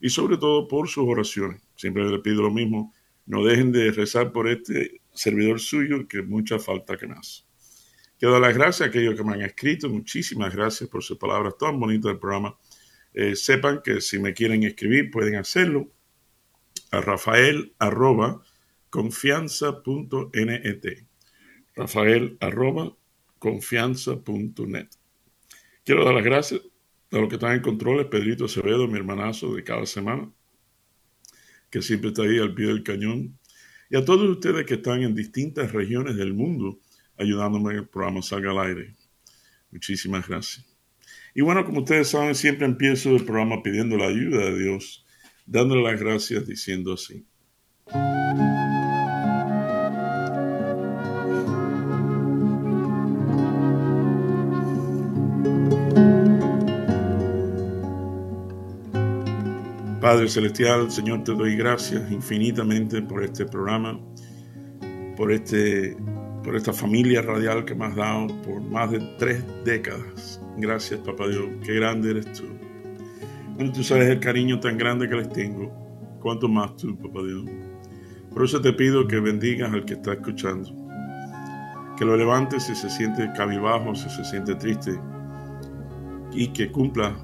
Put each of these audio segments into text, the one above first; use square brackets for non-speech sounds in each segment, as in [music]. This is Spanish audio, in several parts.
y sobre todo por sus oraciones. Siempre le pido lo mismo, no dejen de rezar por este servidor suyo que mucha falta que más. Quiero dar las gracias a aquellos que me han escrito, muchísimas gracias por sus palabras tan bonitas del programa. Eh, sepan que si me quieren escribir pueden hacerlo a rafael arroba confianza.net rafael arroba confianza.net. Quiero dar las gracias a los que están en controles, Pedrito Acevedo, mi hermanazo de cada semana, que siempre está ahí al pie del cañón, y a todos ustedes que están en distintas regiones del mundo ayudándome a que el programa salga al aire. Muchísimas gracias. Y bueno, como ustedes saben, siempre empiezo el programa pidiendo la ayuda de Dios, dándole las gracias diciendo así. Padre Celestial, Señor, te doy gracias infinitamente por este programa, por, este, por esta familia radial que me has dado por más de tres décadas. Gracias, Papá Dios, qué grande eres tú. Bueno, tú sabes el cariño tan grande que les tengo, cuanto más tú, Papá Dios. Por eso te pido que bendigas al que está escuchando, que lo levantes si se siente cabibajo, si se siente triste, y que cumpla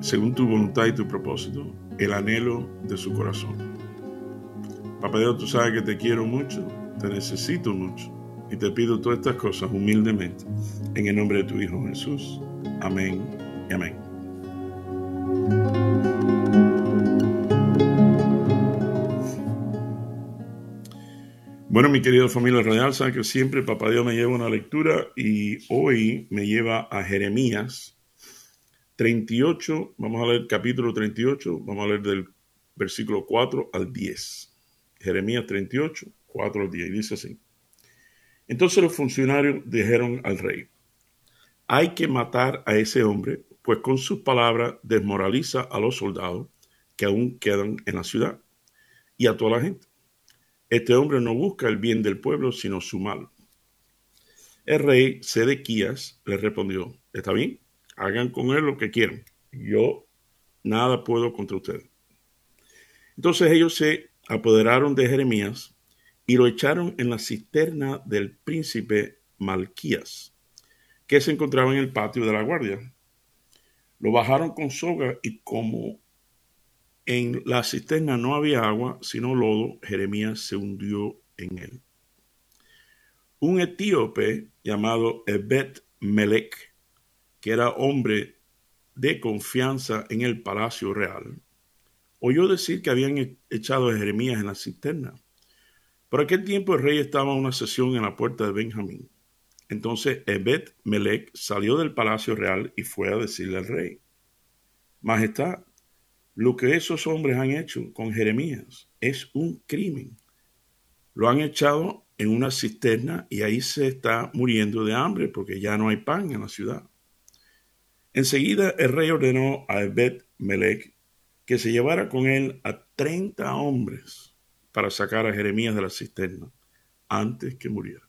según tu voluntad y tu propósito, el anhelo de su corazón. Papá Dios, tú sabes que te quiero mucho, te necesito mucho y te pido todas estas cosas humildemente en el nombre de tu Hijo Jesús. Amén y amén. Bueno, mi querida familia real, saben que siempre Papá Dios me lleva una lectura y hoy me lleva a Jeremías 38, vamos a leer capítulo 38, vamos a leer del versículo 4 al 10. Jeremías 38, 4 al 10, y dice así. Entonces los funcionarios dijeron al rey, hay que matar a ese hombre, pues con sus palabras desmoraliza a los soldados que aún quedan en la ciudad y a toda la gente. Este hombre no busca el bien del pueblo, sino su mal. El rey Sedequías le respondió, ¿está bien? Hagan con él lo que quieran. Yo nada puedo contra ustedes. Entonces ellos se apoderaron de Jeremías y lo echaron en la cisterna del príncipe Malquías, que se encontraba en el patio de la guardia. Lo bajaron con soga y como en la cisterna no había agua, sino lodo, Jeremías se hundió en él. Un etíope llamado Ebet Melech que era hombre de confianza en el palacio real, oyó decir que habían echado a Jeremías en la cisterna. Por aquel tiempo el rey estaba en una sesión en la puerta de Benjamín. Entonces Ebed Melech salió del palacio real y fue a decirle al rey, Majestad, lo que esos hombres han hecho con Jeremías es un crimen. Lo han echado en una cisterna y ahí se está muriendo de hambre porque ya no hay pan en la ciudad. Enseguida el rey ordenó a Ebed Melech que se llevara con él a treinta hombres para sacar a Jeremías de la cisterna antes que muriera.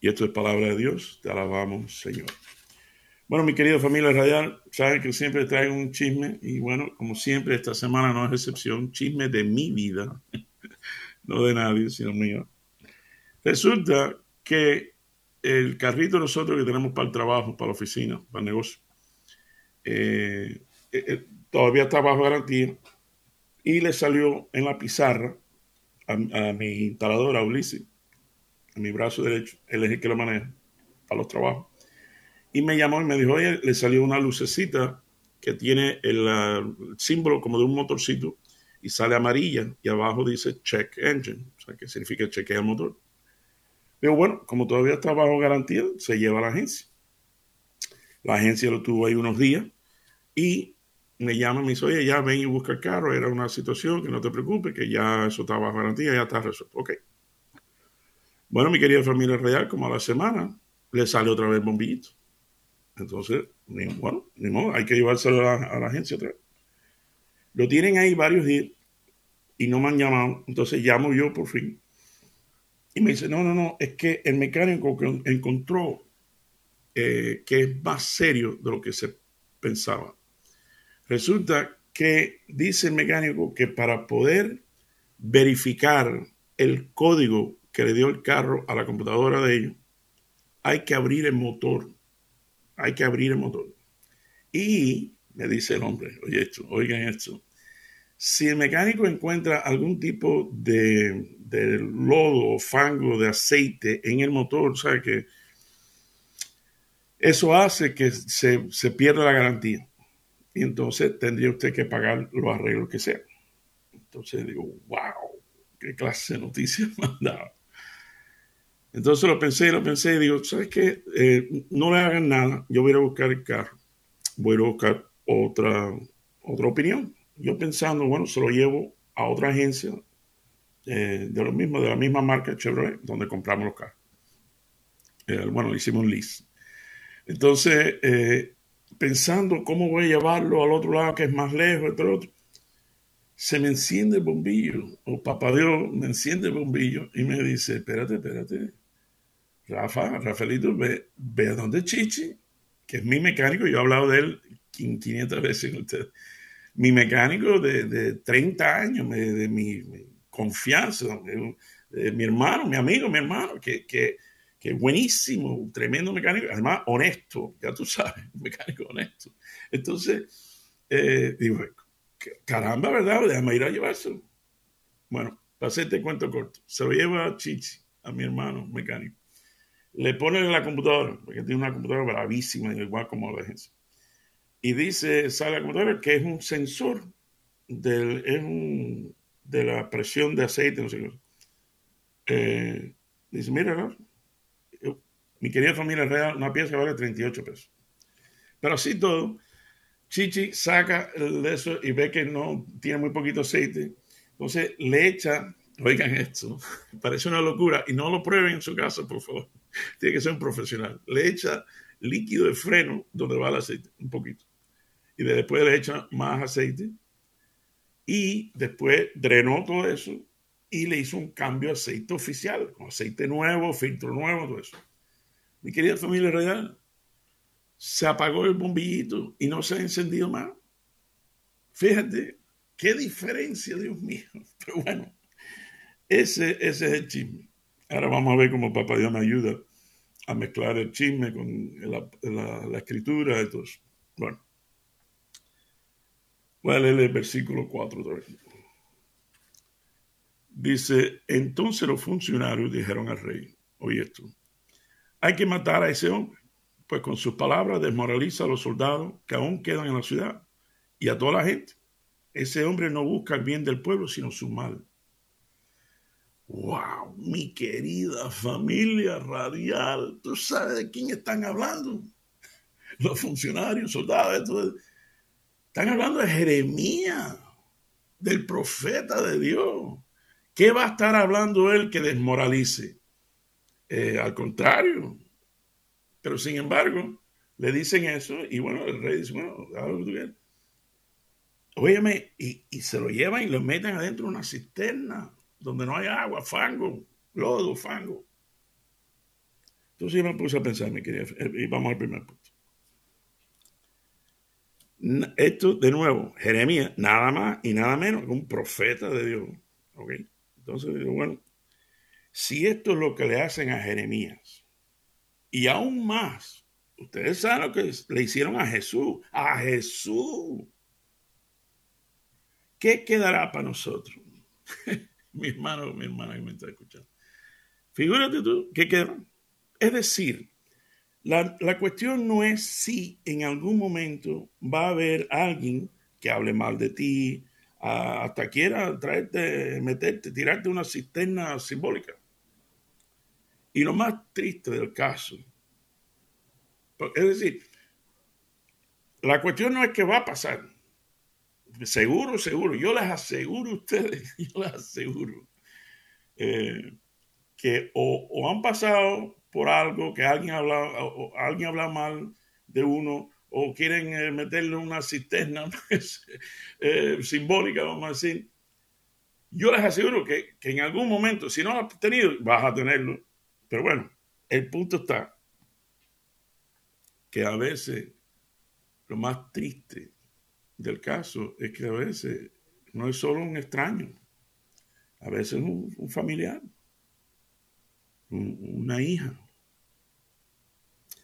Y esto es palabra de Dios, te alabamos, Señor. Bueno, mi querida familia radial, saben que siempre traigo un chisme y bueno, como siempre, esta semana no es excepción, chisme de mi vida, [laughs] no de nadie, sino mío. Resulta que el carrito nosotros que tenemos para el trabajo, para la oficina, para el negocio, eh, eh, eh, todavía está bajo garantía y le salió en la pizarra a, mi instalador, a Ulises, a mi brazo derecho, él es el que lo maneja para los trabajos. Y me llamó y me dijo, oye, le salió una lucecita que tiene el, símbolo como de un motorcito y sale amarilla y abajo dice check engine, o sea, que significa chequea el motor. Pero bueno, como todavía está bajo garantía, se lleva a la agencia. La agencia lo tuvo ahí unos días y me llama y me dice, oye, ya ven y busca el carro, era una situación, que no te preocupes, que ya eso estaba bajo garantía, ya está resuelto. Ok. Bueno, mi querida familia real, como a la semana, le sale otra vez bombillito. Entonces, bueno, ni modo, hay que llevárselo a, a la agencia otra vez. Lo tienen ahí varios días y no me han llamado. Entonces llamo yo por fin. Y me dice, no, no, no, es que el mecánico que encontró eh, que es más serio de lo que se pensaba. Resulta que dice el mecánico que para poder verificar el código que le dio el carro a la computadora de ellos, hay que abrir el motor. Hay que abrir el motor. Y me dice el hombre, oye esto, oigan esto, si el mecánico encuentra algún tipo de, lodo o fango de aceite en el motor, ¿sabe que Eso hace que se, se pierda la garantía. Y entonces tendría usted que pagar los arreglos que sean. Entonces digo, wow, qué clase de noticias [laughs] dado. Entonces lo pensé, lo pensé y digo, ¿sabes qué? Eh, no le hagan nada, yo voy a buscar el carro, voy a buscar otra, otra opinión yo pensando, bueno, se lo llevo a otra agencia eh, de lo mismo, de la misma marca Chevrolet, donde compramos los carros. Eh, bueno, le hicimos un lease. Entonces, pensando cómo voy a llevarlo al otro lado que es más lejos, entre otro, se me enciende el bombillo, o papá Dios me enciende el bombillo y me dice, espérate, espérate, Rafa, Rafaelito, ve, ve a donde Chichi, que es mi mecánico, yo he hablado de él 500 veces con ustedes mi mecánico de, de 30 años, de, mi, confianza, de, mi hermano, mi amigo, mi hermano, que, que, que buenísimo, tremendo mecánico, además honesto, ya tú sabes, mecánico honesto. Entonces, eh, digo, caramba, ¿verdad? Déjame ir a llevárselo. Bueno, pasé este cuento corto. Se lo lleva a Chichi, a mi hermano mecánico. Le pone en la computadora, porque tiene una computadora bravísima, igual como la agencia y dice, sale la computadora que es un sensor del, de la presión de aceite, no sé qué. Eh, dice, mira, mi querida familia real, una pieza vale 38 pesos. Pero así todo, Chichi saca de eso y ve que no tiene muy poquito aceite. Entonces le echa, oigan esto, [laughs] parece una locura y no lo prueben en su casa, por favor. [laughs] Tiene que ser un profesional. Le echa líquido de freno donde va el aceite, un poquito y después le echa más aceite y después drenó todo eso y le hizo un cambio de aceite oficial, con aceite nuevo, filtro nuevo, todo eso. Mi querida familia real, se apagó el bombillito y no se ha encendido más. Fíjate, qué diferencia, Dios mío. [laughs] Pero bueno, ese, ese es el chisme. Ahora vamos a ver cómo Papá Dios me ayuda a mezclar el chisme con la, escritura eso. Bueno. Voy a leer el versículo 4 Dice, entonces los funcionarios dijeron al rey, oye esto, hay que matar a ese hombre, pues con sus palabras desmoraliza a los soldados que aún quedan en la ciudad y a toda la gente. Ese hombre no busca el bien del pueblo, sino su mal. ¡Wow! Mi querida familia radial, ¿tú sabes de quién están hablando? Los funcionarios, soldados, están hablando de Jeremías, del profeta de Dios. ¿Qué va a estar hablando él que desmoralice? Eh, al contrario. Pero sin embargo, le dicen eso y bueno, el rey dice, bueno, Óyeme, y, y, se lo llevan y lo meten adentro de una cisterna donde no hay agua, fango, lodo, fango. Entonces yo me puse a pensar, mi querida, y vamos al primer punto. Esto, de nuevo, Jeremías, nada más y nada menos que un profeta de Dios. ¿Ok? Entonces, bueno, si esto es lo que le hacen a Jeremías, y aún más, ustedes saben lo que le hicieron a Jesús, a Jesús, ¿qué quedará para nosotros? [laughs] mi hermano, mi hermana que me está escuchando. Figúrate tú, ¿qué quedará? Es decir, la, cuestión no es si en algún momento va a haber alguien que hable mal de ti, hasta quiera traerte, meterte, tirarte una cisterna simbólica. Y lo más triste del caso, es decir, la cuestión no es que va a pasar, seguro, seguro, yo les aseguro a ustedes, [laughs] yo les aseguro eh, que o, han pasado por algo que alguien habla, alguien habla mal de uno, o quieren eh, meterle una cisterna [laughs] pues, eh, simbólica, vamos a decir. Yo les aseguro que, que en algún momento, si no lo has tenido, vas a tenerlo. Pero bueno, el punto está que a veces lo más triste del caso es que a veces no es solo un extraño, a veces es un, familiar, una hija.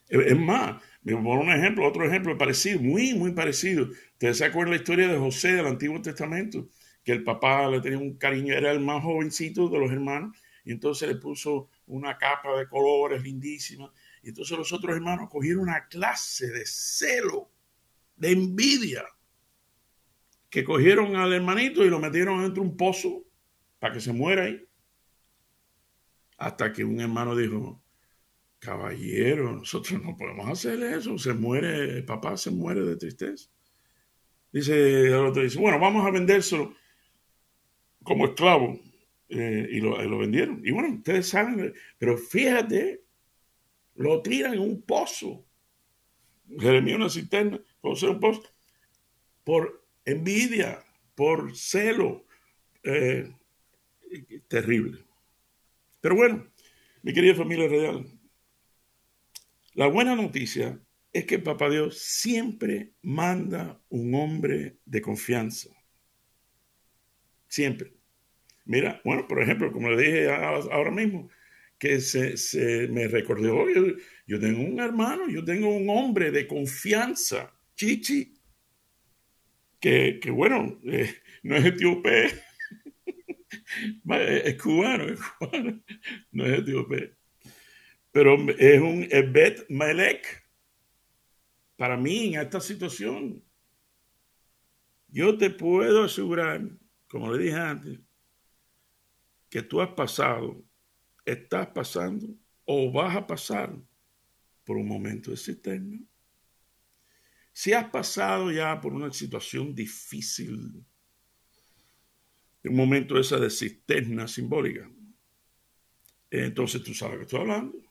Es más, me pongo un ejemplo, otro ejemplo parecido, muy, muy parecido. Ustedes se acuerdan la historia de José del Antiguo Testamento, que el papá le tenía un cariño, era el más jovencito de los hermanos, y entonces le puso una capa de colores lindísima. Y entonces los otros hermanos cogieron una clase de celo, de envidia, que cogieron al hermanito y lo metieron dentro de un pozo para que se muera ahí. Hasta que un hermano dijo, caballero, nosotros no podemos hacer eso, se muere, el papá se muere de tristeza. Dice el otro, dice, bueno, vamos a vendérselo como esclavo eh, y, lo, vendieron. Y bueno, ustedes saben, pero fíjate, lo tiran en un pozo. Jeremías una cisterna, José un pozo, por envidia, por celo. Eh, terrible. Pero bueno, mi querida familia real, la buena noticia es que Papá Dios siempre manda un hombre de confianza. Siempre. Mira, bueno, por ejemplo, como le dije ahora mismo, que se, me recordó, yo, tengo un hermano, yo tengo un hombre de confianza, Chichi, que, bueno, eh, no es etíope, [laughs] es cubano, es cubano, no es etíope, pero es un Bet Melech para mí en esta situación. Yo te puedo asegurar, como le dije antes, que tú has pasado, estás pasando o vas a pasar por un momento de cisterna. Si has pasado ya por una situación difícil, un momento esa de cisterna simbólica, entonces tú sabes que estoy hablando.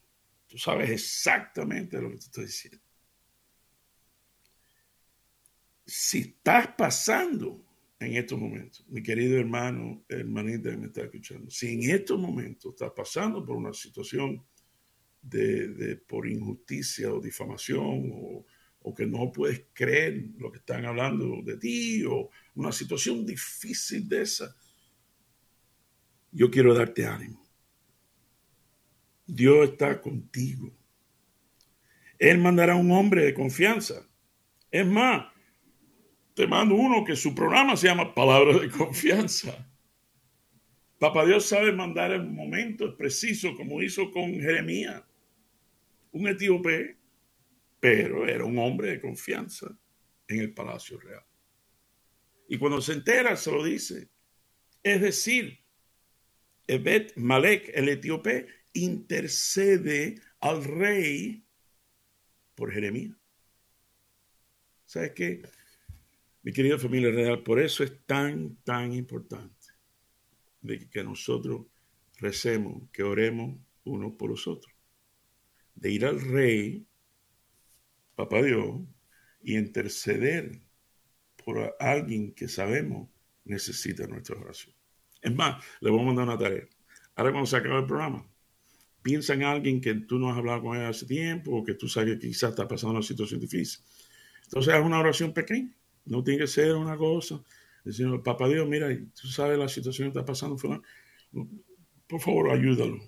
Tú sabes exactamente lo que te estoy diciendo. Si estás pasando en estos momentos, mi querido hermano, hermanita que me está escuchando, si en estos momentos estás pasando por una situación de, por injusticia o difamación o, o, que no puedes creer lo que están hablando de ti o una situación difícil de esa, yo quiero darte ánimo. Dios está contigo. Él mandará un hombre de confianza. Es más, te mando uno que su programa se llama Palabra de Confianza. Papá Dios sabe mandar en momentos precisos, como hizo con Jeremías, un etíope, pero era un hombre de confianza en el palacio real. Y cuando se entera, se lo dice. Es decir, Ebed Malek, el etíope, intercede al rey por Jeremías. ¿Sabes qué? Mi querida familia real, por eso es tan, tan importante que nosotros recemos, que oremos unos por los otros. De ir al rey, papá Dios, y interceder por alguien que sabemos necesita nuestra oración. Es más, le voy a mandar una tarea. Ahora cuando se acabe el programa, piensa en alguien que tú no has hablado con él hace tiempo o que tú sabes que quizás está pasando una situación difícil. Entonces, es una oración pequeña no tiene que ser una cosa. Decir, papá Dios, mira, tú sabes la situación que está pasando, por favor, ayúdalo.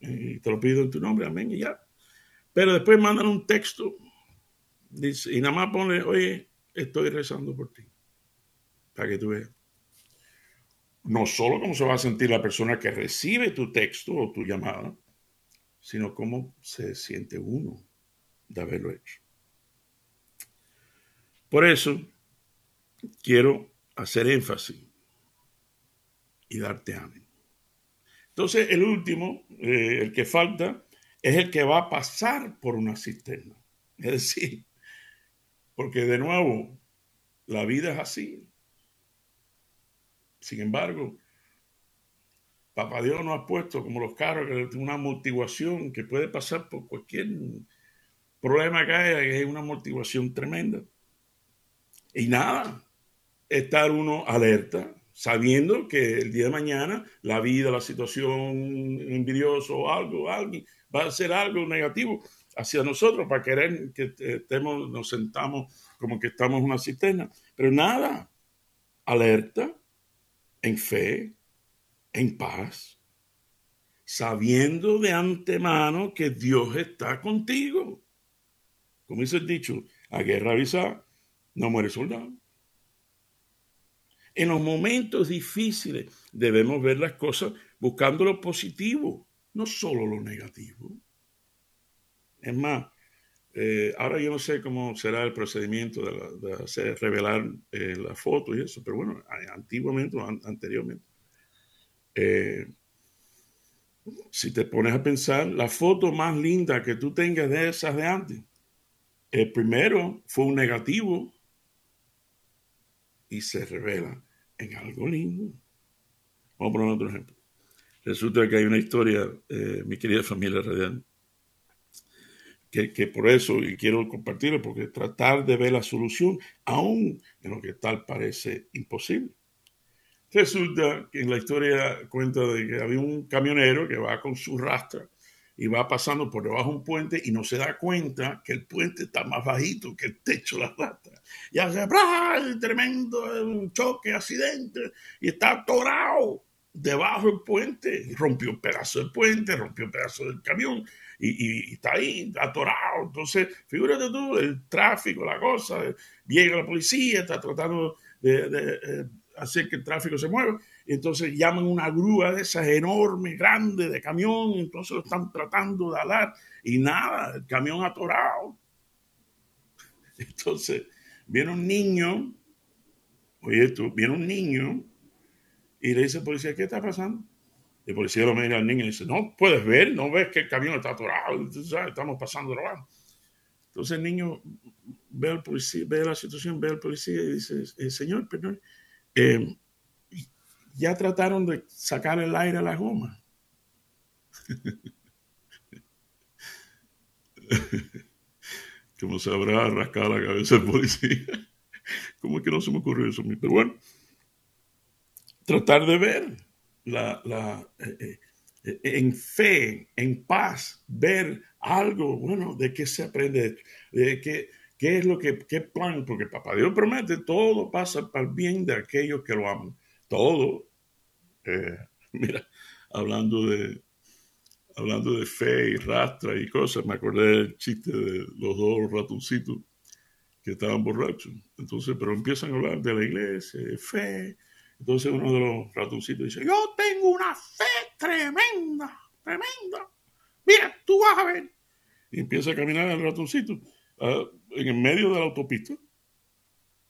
Y te lo pido en tu nombre, amén, y ya. Pero después mandan un texto y nada más pone, oye, estoy rezando por ti, para que tú veas. No solo cómo se va a sentir la persona que recibe tu texto o tu llamada, sino cómo se siente uno de haberlo hecho. Por eso quiero hacer énfasis y darte ánimo. Entonces, el último, eh, el que falta, es el que va a pasar por una cisterna. Es decir, porque de nuevo, La vida es así. Sin embargo, Papá Dios nos ha puesto como los carros, una amortiguación que puede pasar por cualquier problema que haya, que es una amortiguación tremenda. Y nada, estar uno alerta, sabiendo que el día de mañana la vida, la situación envidiosa o algo, alguien va a ser algo negativo hacia nosotros para querer que estemos, nos sentamos como que estamos en una cisterna. Pero nada, alerta, en fe, en paz, sabiendo de antemano que Dios está contigo. Como dice el dicho, a guerra avisada no muere soldado. En los momentos difíciles debemos ver las cosas buscando lo positivo, no solo lo negativo. Es más, eh, ahora yo no sé cómo será el procedimiento de, hacer, revelar eh, la foto y eso, pero bueno, antiguamente, anteriormente. Eh, si te pones a pensar, la foto más linda que tú tengas de esas de antes, el primero fue un negativo y se revela en algo lindo. Vamos a poner otro ejemplo. Resulta que hay una historia, mi querida familia radial, que, por eso, y quiero compartirlo, porque tratar de ver la solución, aún en lo que tal parece imposible. Resulta que en la historia cuenta de que había un camionero que va con su rastra y va pasando por debajo de un puente y no se da cuenta que el puente está más bajito que el techo de la rastra. Y hace tremendo un choque, accidente, y está atorado debajo del puente, rompió un pedazo del puente, rompió un pedazo del camión, y, está ahí atorado. Entonces, figúrate tú, el tráfico, la cosa, llega la policía, está tratando de, eh, hacer que el tráfico se mueva. Entonces llaman una grúa de esas enormes, grandes, de camión, entonces lo están tratando de alar y nada, el camión atorado. [laughs] Entonces, viene un niño, oye tú, viene un niño y le dice al policía, ¿qué está pasando? El policía lo mira al niño y dice, no, puedes ver, no ves que el camión está atorado, estamos pasando. Entonces el niño ve al policía, ve la situación, ve al policía y dice, eh, señor, perdón, eh, ya trataron de sacar el aire a la goma. [laughs] Como se habrá rascado la cabeza el policía. [laughs] ¿Cómo es que no se me ocurrió eso? Pero bueno, tratar de ver la, la eh, eh, en fe, en paz, ver algo, bueno, de qué se aprende, de qué, qué es lo que, qué plan, porque Papá Dios promete, todo pasa para el bien de aquellos que lo aman. Todo. Eh, [laughs] mira, hablando de, hablando de fe y rastra y cosas, me acordé del chiste de los dos ratoncitos que estaban borrachos. Entonces, pero empiezan a hablar de la iglesia, de fe, entonces uno de los ratoncitos dice, yo tengo una fe tremenda, tremenda. Mira, tú vas a ver. Y empieza a caminar el ratoncito ah, en el medio de la autopista.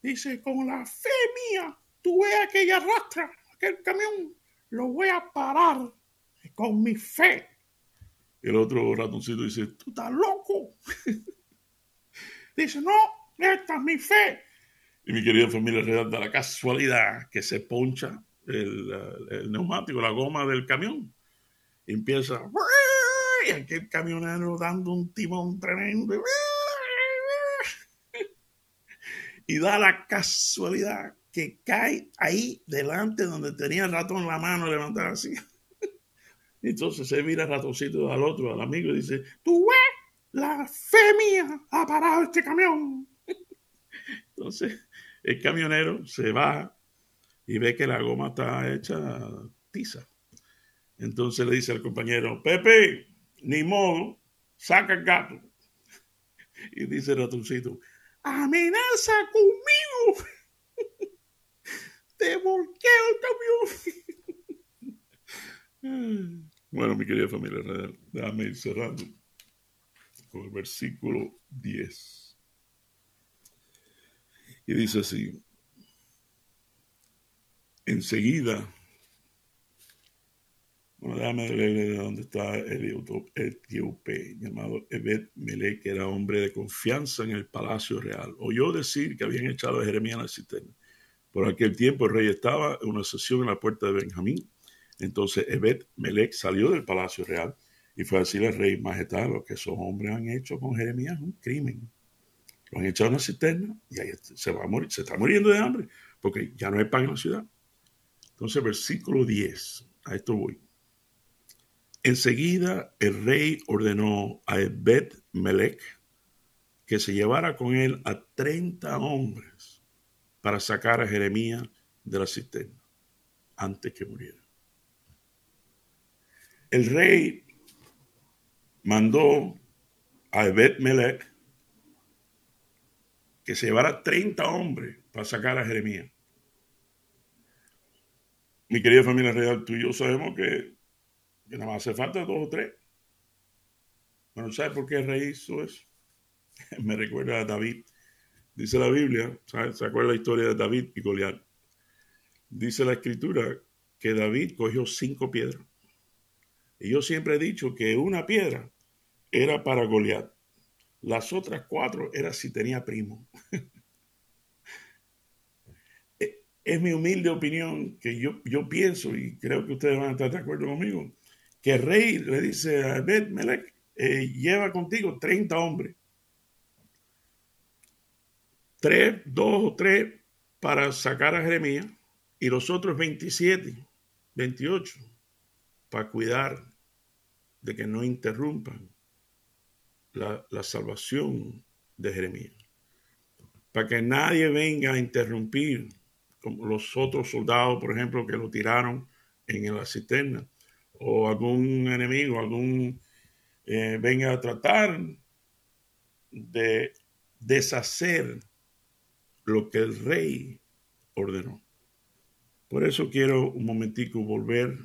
Dice, con la fe mía, tú ves aquella rastra, aquel camión, lo voy a parar con mi fe. El otro ratoncito dice, tú estás loco. [laughs] dice, no, esta es mi fe. Y mi querida familia real da la casualidad que se poncha el, neumático, la goma del camión. Empieza, y aquel camionero dando un timón tremendo. Y [laughs] da la casualidad que cae ahí delante donde tenía el ratón en la mano levantar así. [laughs] Entonces se mira el ratoncito al otro, al amigo, y dice, tú ves, la fe mía ha parado este camión. [laughs] Entonces, el camionero se va y ve que la goma está hecha tiza. Entonces le dice al compañero, Pepe, ni modo, saca el gato. [laughs] Y dice el ratoncito, amenaza conmigo. Te volqueo el camión. [laughs] bueno, mi querida familia, déjame ir cerrando con el versículo 10. Y dice así, enseguida, Bueno, déjame leerle de dónde está el etíope llamado Ebed Melech, que era hombre de confianza en el palacio real. Oyó decir que habían echado a Jeremías a la cisterna. Por aquel tiempo el rey estaba en una sesión en la puerta de Benjamín. Entonces Ebed Melech salió del palacio real y fue a decirle al rey, majestad, lo que esos hombres han hecho con Jeremías es un crimen. Lo han echado a una cisterna y ahí se va a morir, se está muriendo de hambre porque ya no hay pan en la ciudad. Entonces, versículo 10, a esto voy. Enseguida el rey ordenó a Ebed Melech que se llevara con él a 30 hombres para sacar a Jeremías de la cisterna antes que muriera. El rey mandó a Ebed Melech que se llevara 30 hombres para sacar a Jeremías. Mi querida familia real, tú y yo sabemos que que nada más hace falta dos o tres. Bueno, ¿sabes por qué el rey hizo eso? [laughs] Me recuerda a David. Dice la Biblia. ¿se acuerda la historia de David y Goliat? Dice la escritura que David cogió cinco piedras. Y yo siempre he dicho que una piedra era para Goliat. Las otras cuatro era si tenía primo. [laughs] es mi humilde opinión que yo, yo pienso, y creo que ustedes van a estar de acuerdo conmigo, que el rey le dice a Bet Melech, eh, lleva contigo 30 hombres. Tres, dos o tres para sacar a Jeremías y los otros 27, 28 para cuidar de que no interrumpan la, salvación de Jeremías. Para que nadie venga a interrumpir, como los otros soldados, por ejemplo, que lo tiraron en la cisterna o algún enemigo, algún eh, venga a tratar de deshacer lo que el rey ordenó. Por eso quiero un momentico volver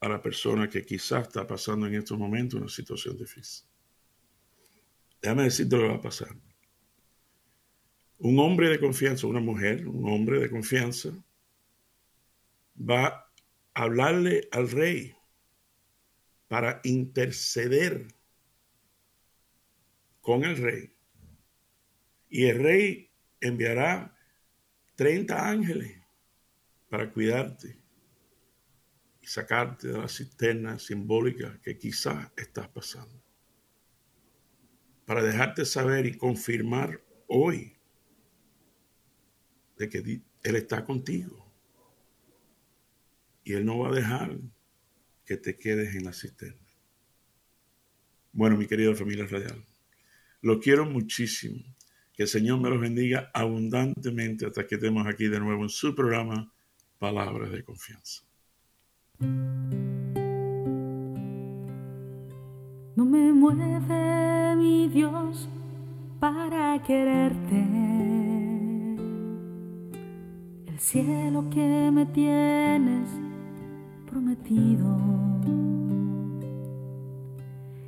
a la persona que quizás está pasando en estos momentos una situación difícil. Déjame decirte lo que va a pasar. Un hombre de confianza, una mujer, un hombre de confianza, va a hablarle al rey para interceder con el rey. Y el rey enviará 30 ángeles para cuidarte y sacarte de la cisterna simbólica que quizás estás pasando. Para dejarte saber y confirmar hoy de que Él está contigo. Y Él no va a dejar que te quedes en la cisterna. Bueno, mi querida familia radial, lo quiero muchísimo. Que el Señor me los bendiga abundantemente hasta que estemos aquí de nuevo en su programa Palabras de Confianza. No me mueve mi Dios para quererte. El cielo que me tienes prometido.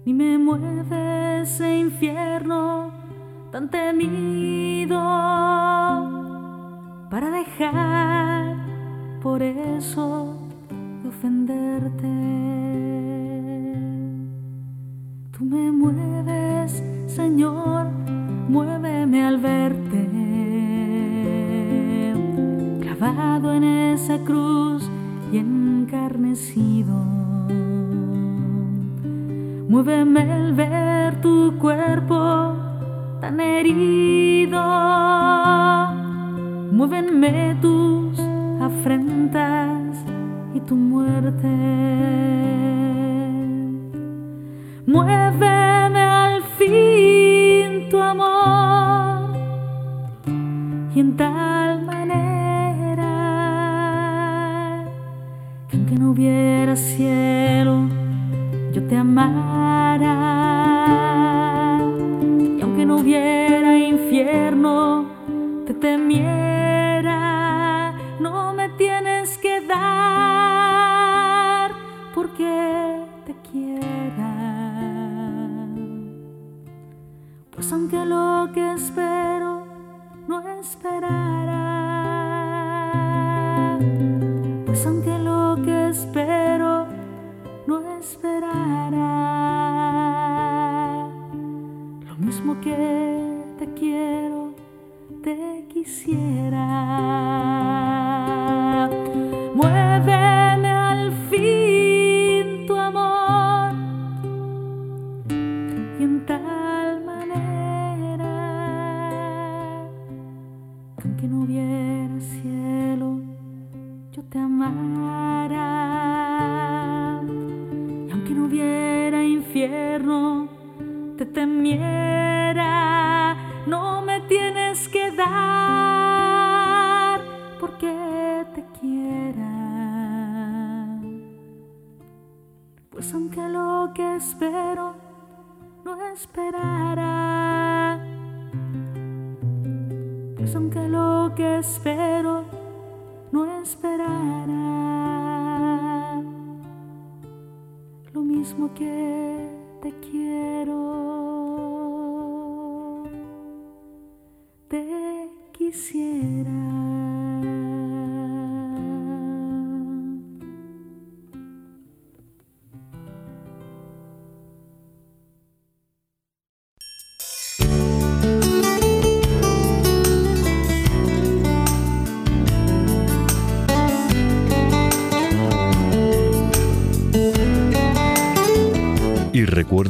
Ni me mueve ese infierno tan temido para dejar por eso de ofenderte. Tú me mueves, Señor, muéveme al verte, clavado en esa cruz y encarnecido. Muéveme el ver tu cuerpo tan herido. Muévenme tus afrentas y tu muerte. Muéveme al fin tu amor y en tal no hubiera cielo, yo te amara. No me tienes que dar porque te quiera. Pues aunque lo que espero no esperara. Pues aunque lo que espero no esperara. Lo mismo que te quiero, te quisiera.